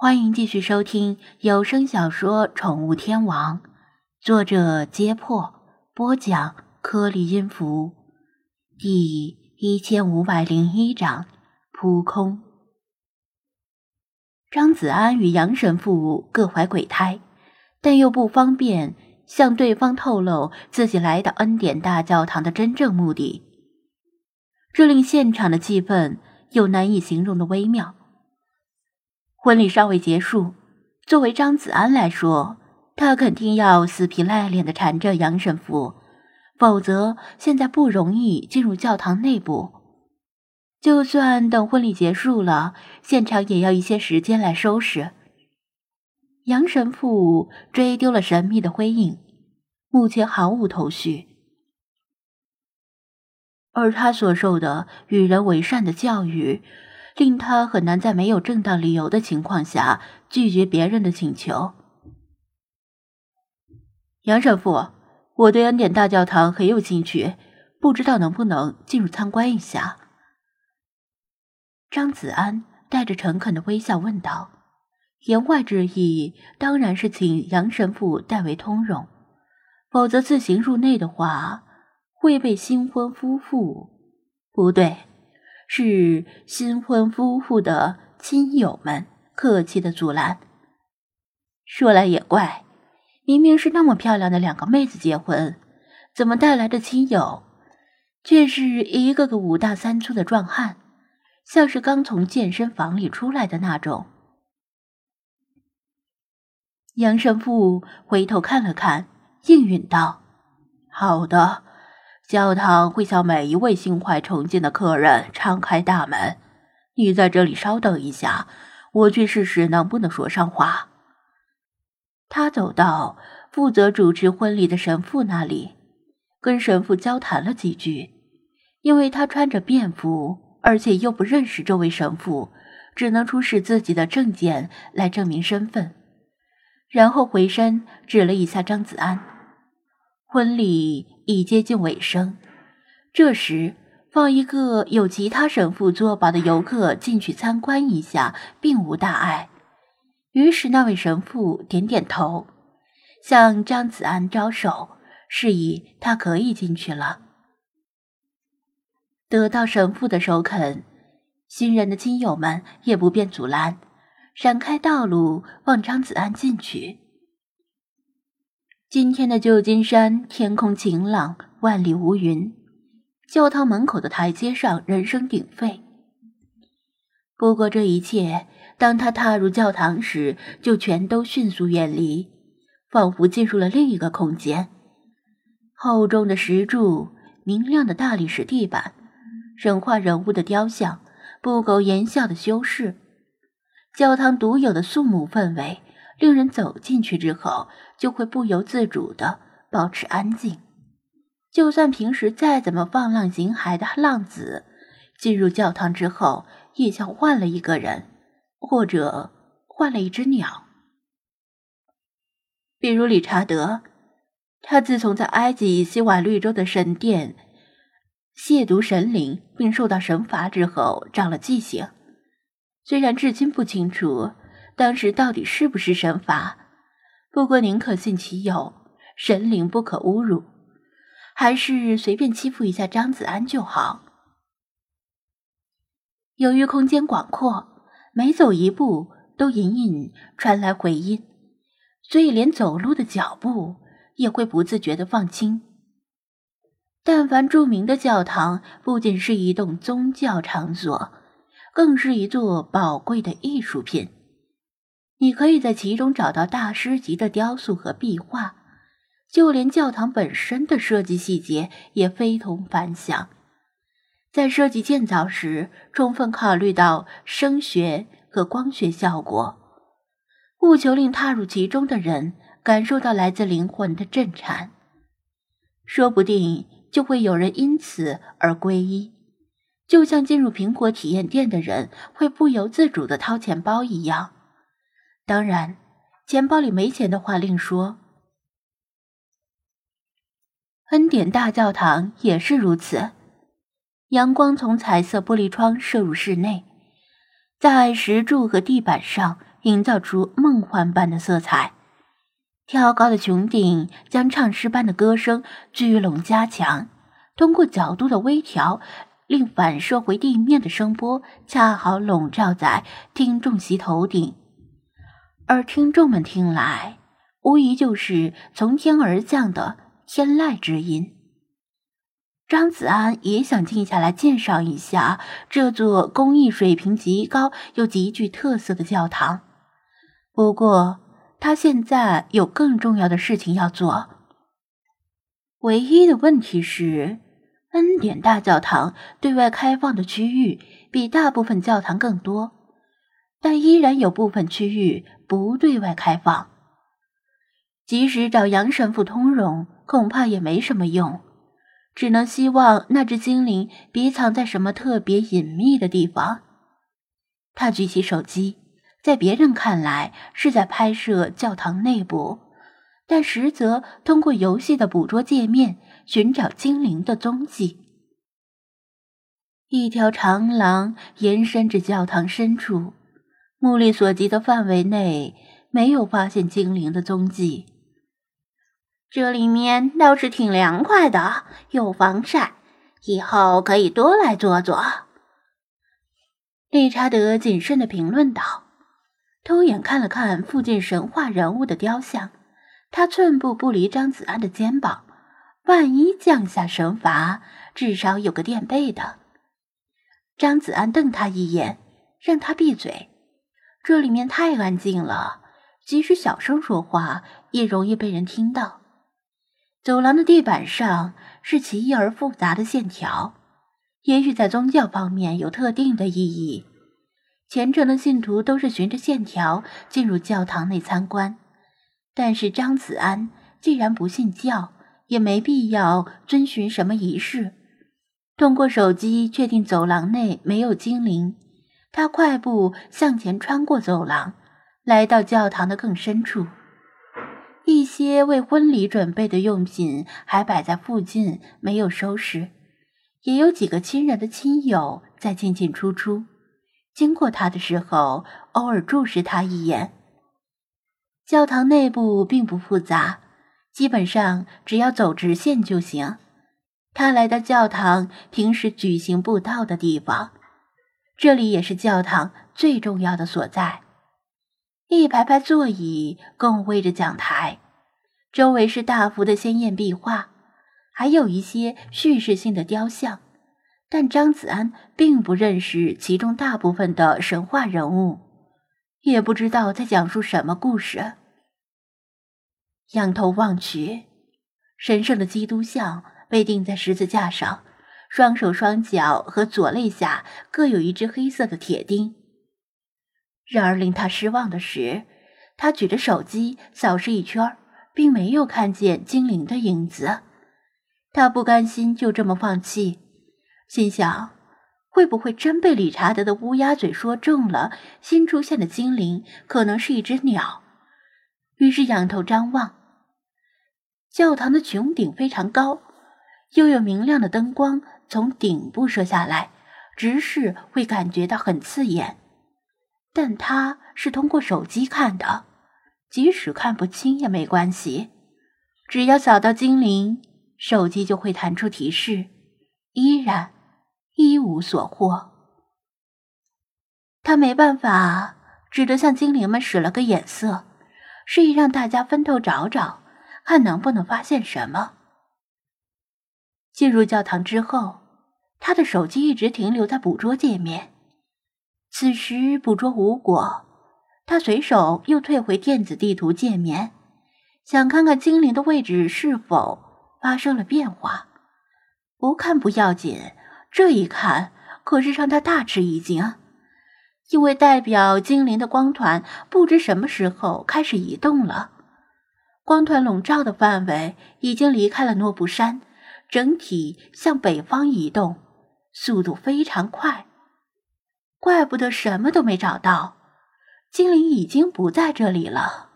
欢迎继续收听有声小说《宠物天王》，作者：揭破，播讲：颗粒音符，第一千五百零一章：扑空。张子安与杨神父各怀鬼胎，但又不方便向对方透露自己来到恩典大教堂的真正目的，这令现场的气氛有难以形容的微妙。婚礼尚未结束，作为张子安来说，他肯定要死皮赖脸的缠着杨神父，否则现在不容易进入教堂内部。就算等婚礼结束了，现场也要一些时间来收拾。杨神父追丢了神秘的灰影，目前毫无头绪，而他所受的与人为善的教育。令他很难在没有正当理由的情况下拒绝别人的请求。杨神父，我对恩典大教堂很有兴趣，不知道能不能进入参观一下？张子安带着诚恳的微笑问道，言外之意当然是请杨神父代为通融，否则自行入内的话会被新婚夫妇不对。是新婚夫妇的亲友们客气的阻拦。说来也怪，明明是那么漂亮的两个妹子结婚，怎么带来的亲友却是一个个五大三粗的壮汉，像是刚从健身房里出来的那种。杨神父回头看了看，应允道：“好的。”教堂会向每一位心怀崇敬的客人敞开大门。你在这里稍等一下，我去试试能不能说上话。他走到负责主持婚礼的神父那里，跟神父交谈了几句。因为他穿着便服，而且又不认识这位神父，只能出示自己的证件来证明身份。然后回身指了一下张子安，婚礼。已接近尾声，这时放一个有其他神父作保的游客进去参观一下，并无大碍。于是那位神父点点头，向张子安招手，示意他可以进去了。得到神父的首肯，新人的亲友们也不便阻拦，闪开道路，望张子安进去。今天的旧金山天空晴朗，万里无云。教堂门口的台阶上人声鼎沸。不过这一切，当他踏入教堂时，就全都迅速远离，仿佛进入了另一个空间。厚重的石柱，明亮的大理石地板，神话人物的雕像，不苟言笑的修饰，教堂独有的肃穆氛围。令人走进去之后，就会不由自主的保持安静。就算平时再怎么放浪形骸的浪子，进入教堂之后，也像换了一个人，或者换了一只鸟。比如理查德，他自从在埃及西瓦绿洲的神殿亵渎神灵并受到神罚之后，长了记性。虽然至今不清楚。当时到底是不是神罚？不过宁可信其有，神灵不可侮辱，还是随便欺负一下张子安就好。由于空间广阔，每走一步都隐隐传来回音，所以连走路的脚步也会不自觉的放轻。但凡著名的教堂，不仅是一栋宗教场所，更是一座宝贵的艺术品。你可以在其中找到大师级的雕塑和壁画，就连教堂本身的设计细节也非同凡响。在设计建造时，充分考虑到声学和光学效果，务求令踏入其中的人感受到来自灵魂的震颤。说不定就会有人因此而皈依，就像进入苹果体验店的人会不由自主的掏钱包一样。当然，钱包里没钱的话另说。恩典大教堂也是如此，阳光从彩色玻璃窗射入室内，在石柱和地板上营造出梦幻般的色彩。挑高的穹顶将唱诗般的歌声聚拢加强，通过角度的微调，令反射回地面的声波恰好笼罩在听众席头顶，而听众们听来，无疑就是从天而降的天籁之音。张子安也想静下来鉴赏一下这座工艺水平极高又极具特色的教堂，不过。他现在有更重要的事情要做。唯一的问题是，恩典大教堂对外开放的区域比大部分教堂更多，但依然有部分区域不对外开放。即使找杨神父通融，恐怕也没什么用，只能希望那只精灵别藏在什么特别隐秘的地方。他举起手机。在别人看来是在拍摄教堂内部，但实则通过游戏的捕捉界面寻找精灵的踪迹。一条长廊延伸至教堂深处，目力所及的范围内没有发现精灵的踪迹。这里面倒是挺凉快的，有防晒，以后可以多来坐坐。理查德谨慎的评论道。偷眼看了看附近神话人物的雕像，他寸步不离张子安的肩膀。万一降下神罚，至少有个垫背的。张子安瞪他一眼，让他闭嘴。这里面太安静了，即使小声说话也容易被人听到。走廊的地板上是奇异而复杂的线条，也许在宗教方面有特定的意义。虔诚的信徒都是循着线条进入教堂内参观，但是张子安既然不信教，也没必要遵循什么仪式。通过手机确定走廊内没有精灵，他快步向前穿过走廊，来到教堂的更深处。一些为婚礼准备的用品还摆在附近，没有收拾，也有几个亲人的亲友在进进出出。经过他的时候，偶尔注视他一眼。教堂内部并不复杂，基本上只要走直线就行。他来到教堂平时举行布道的地方，这里也是教堂最重要的所在。一排排座椅共围着讲台，周围是大幅的鲜艳壁画，还有一些叙事性的雕像。但张子安并不认识其中大部分的神话人物，也不知道在讲述什么故事。仰头望去，神圣的基督像被钉在十字架上，双手双脚和左肋下各有一只黑色的铁钉。然而令他失望的是，他举着手机扫视一圈，并没有看见精灵的影子。他不甘心就这么放弃。心想，会不会真被理查德的乌鸦嘴说中了？新出现的精灵可能是一只鸟。于是仰头张望，教堂的穹顶非常高，又有明亮的灯光从顶部射下来，直视会感觉到很刺眼。但他是通过手机看的，即使看不清也没关系，只要扫到精灵，手机就会弹出提示，依然。一无所获，他没办法，只得向精灵们使了个眼色，示意让大家分头找找，看能不能发现什么。进入教堂之后，他的手机一直停留在捕捉界面，此时捕捉无果，他随手又退回电子地图界面，想看看精灵的位置是否发生了变化。不看不要紧。这一看，可是让他大吃一惊，因为代表精灵的光团不知什么时候开始移动了。光团笼罩的范围已经离开了诺布山，整体向北方移动，速度非常快。怪不得什么都没找到，精灵已经不在这里了。